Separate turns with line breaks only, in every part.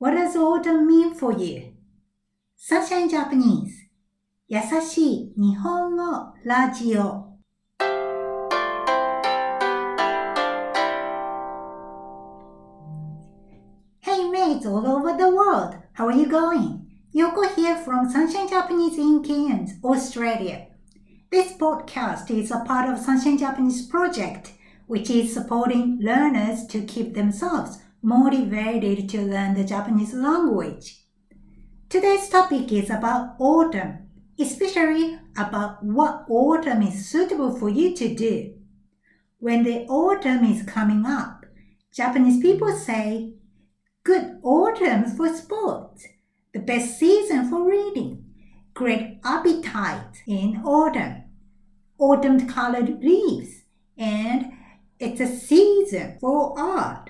What does autumn mean for you? Sunshine Japanese 優しい日本語ラジオ Hey mates all over the world, how are you going? Yoko here from Sunshine Japanese in Cairns, Australia. This podcast is a part of Sunshine Japanese project, which is supporting learners to keep themselves motivated to learn the Japanese language. Today's topic is about autumn, especially about what autumn is suitable for you to do. When the autumn is coming up, Japanese people say, good autumn for sports, the best season for reading, great appetite in autumn, autumn colored leaves, and it's a season for art.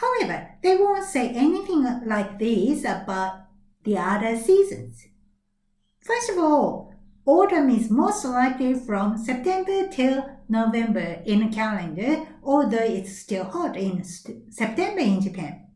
However, they won't say anything like this about the other seasons. First of all, autumn is most likely from September till November in a calendar, although it's still hot in st- September in Japan.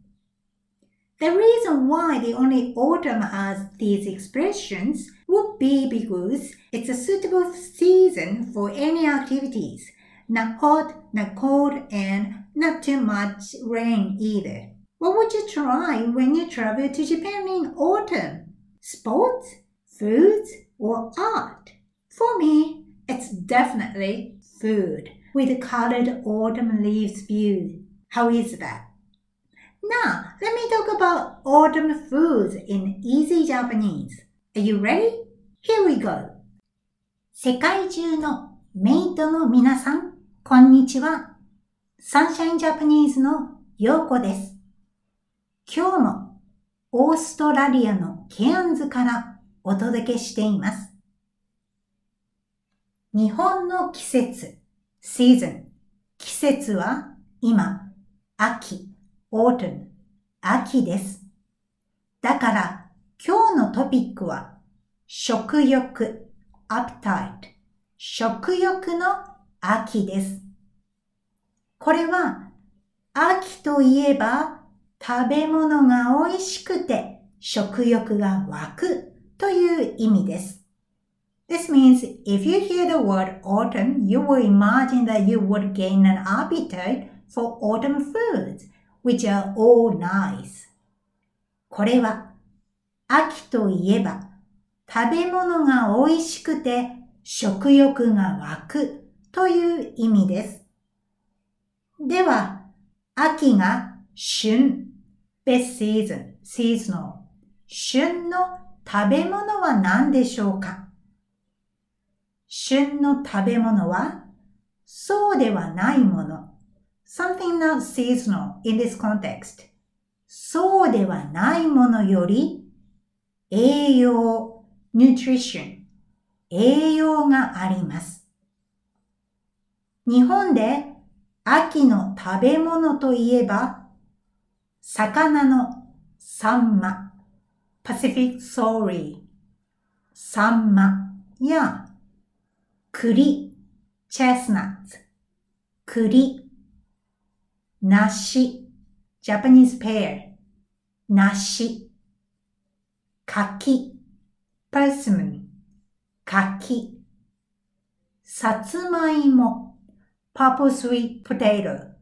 The reason why the only autumn has these expressions would be because it's a suitable season for any activities, not hot, not cold, and not too much rain either. What would you try when you travel to Japan in autumn? Sports, foods, or art? For me, it's definitely food with colored autumn leaves view. How is that? Now, let me talk about autumn foods in easy Japanese. Are you ready? Here we go. 世界中の メイトの皆さん、こんにちは。サンシャインジャパニーズのヨーコです。今日もオーストラリアのケアンズからお届けしています。日本の季節、シーズン。季節は今、秋。autumn 秋です。だから今日のトピックは食欲 appetite 食欲の秋です。これは秋といえば食べ物が美味しくて食欲が湧くという意味です。This means if you hear the word autumn, you will imagine that you would gain an appetite for autumn foods which are all nice. これは秋といえば食べ物が美味しくて食欲が湧くという意味です。では、秋が旬、best season, seasonal 旬の食べ物は何でしょうか旬の食べ物はそうではないもの。something not seasonal in this context. そうではないものより栄養 nutrition 栄養があります。日本で秋の食べ物といえば、魚のサンマ、パシフィックソーリー、サンマや栗、チェスナッツ、栗、梨、ジャパニーズペア、梨、柿、パルスムン、柿、さつまいも、purple sweet potato、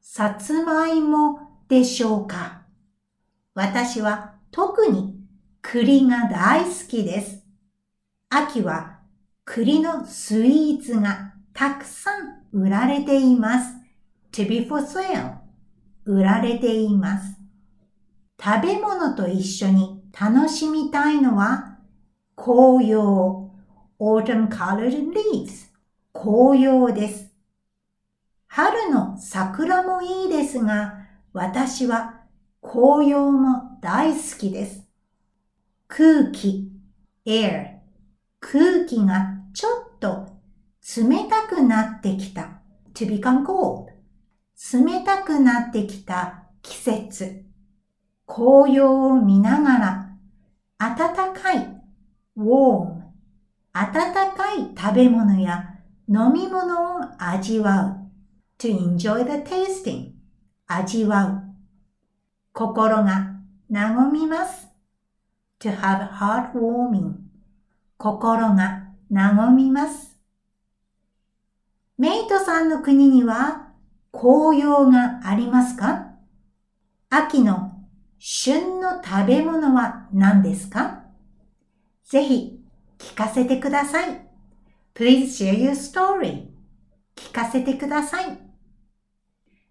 さつまいもでしょうか？私は特に栗が大好きです。秋は栗のスイーツがたくさん売られています。to be for sale 売られています。食べ物と一緒に楽しみたいのは紅葉 autumn colored leaves 紅葉です。春の桜もいいですが、私は紅葉も大好きです。空気 air 空気がちょっと冷たくなってきた。To become cold 冷たくなってきた季節、紅葉を見ながら、暖かい、warm、暖かい食べ物や飲み物を味わう。to enjoy the tasting 味わう。心が和みます。to have heartwarming 心が和みます。メイトさんの国には紅葉がありますか？秋の旬の食べ物は何ですか？ぜひ聞かせてください。Please share your story. 聞かせてください。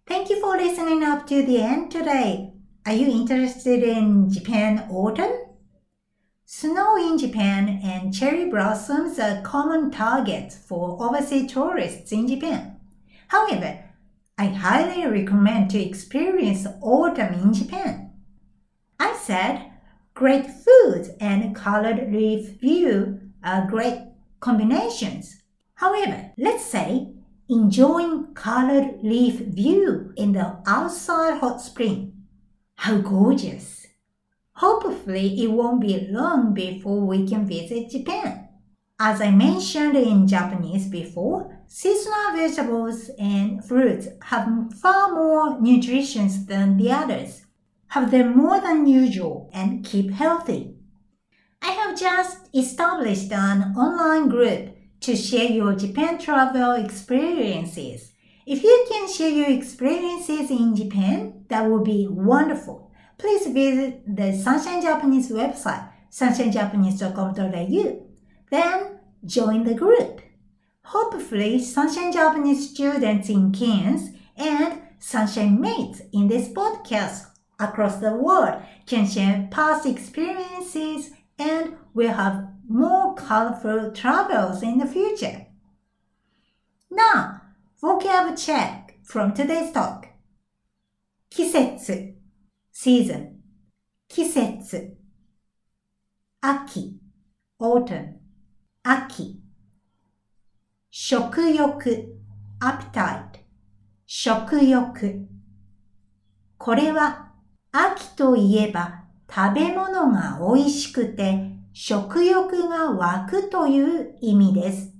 Thank you for listening up to the end today. Are you interested in Japan autumn? Snow in Japan and cherry blossoms are common targets for overseas tourists in Japan. However, I highly recommend to experience autumn in Japan. I said great food and colored leaf view are great combinations. However, let's say enjoying colored leaf view in the outside hot spring. How gorgeous! Hopefully it won't be long before we can visit Japan. As I mentioned in Japanese before, seasonal vegetables and fruits have far more nutrition than the others, have them more than usual, and keep healthy. I have just established an online group to share your Japan travel experiences. If you can share your experiences in Japan, that would be wonderful. Please visit the Sunshine Japanese website, sunshinejapanese.com.au. Then join the group. Hopefully, Sunshine Japanese students in Cairns and Sunshine mates in this podcast across the world can share past experiences and will have more colorful travels in the future. Now, vocab check from today's talk. 季節 season 季節秋 autumn 秋食欲 appetite 食欲これは 秋といえば食べ物が美味しくて食欲が湧くという意味です。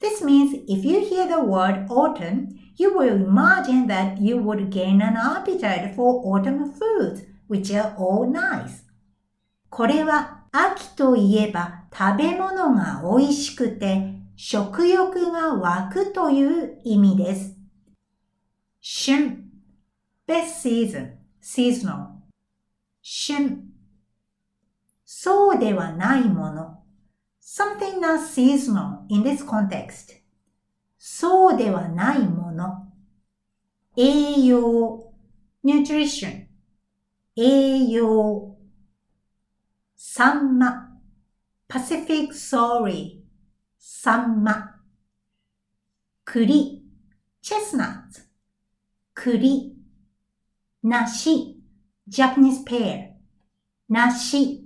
This means if you hear the word autumn, you will imagine that you would gain an appetite for autumn foods, which are all nice. これは秋といえば食べ物が美味しくて食欲が湧くという意味です。旬 best season, seasonal 旬そうではないもの。something not seasonal in this context. そうではないもの。栄養 nutrition 栄養サンマ Pacific Sorry サンマ栗 chestnut 栗 梨 Japanese pear 梨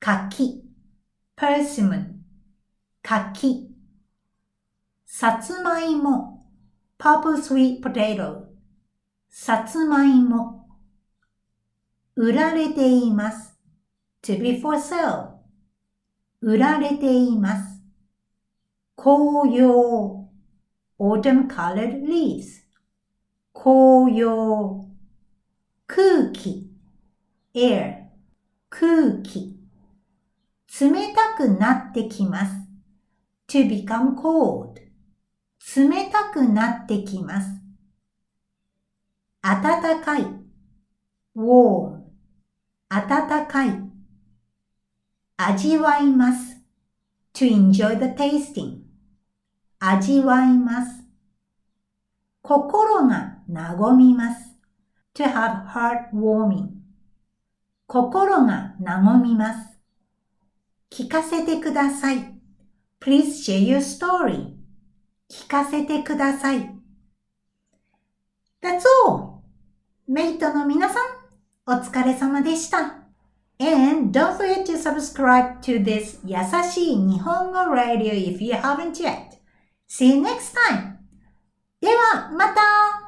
柿 persimmon 柿さつまいも purple sweet potato さつまいも売られています to be for sale 売られています紅葉 autumn colored leaves 紅葉空気。air 空気。冷たくなってきます。to become cold 冷たくなってきます。暖かい。warm 暖かい。味わいます。to enjoy the tasting 味わいます。心が和みます。To have heart warming 心が和みます聞かせてください。Please share your story. 聞かせてください。That's all! メイトの皆さん、お疲れ様でした。And don't forget to subscribe to this 優しい日本語 radio if you haven't yet. See you next time! では、また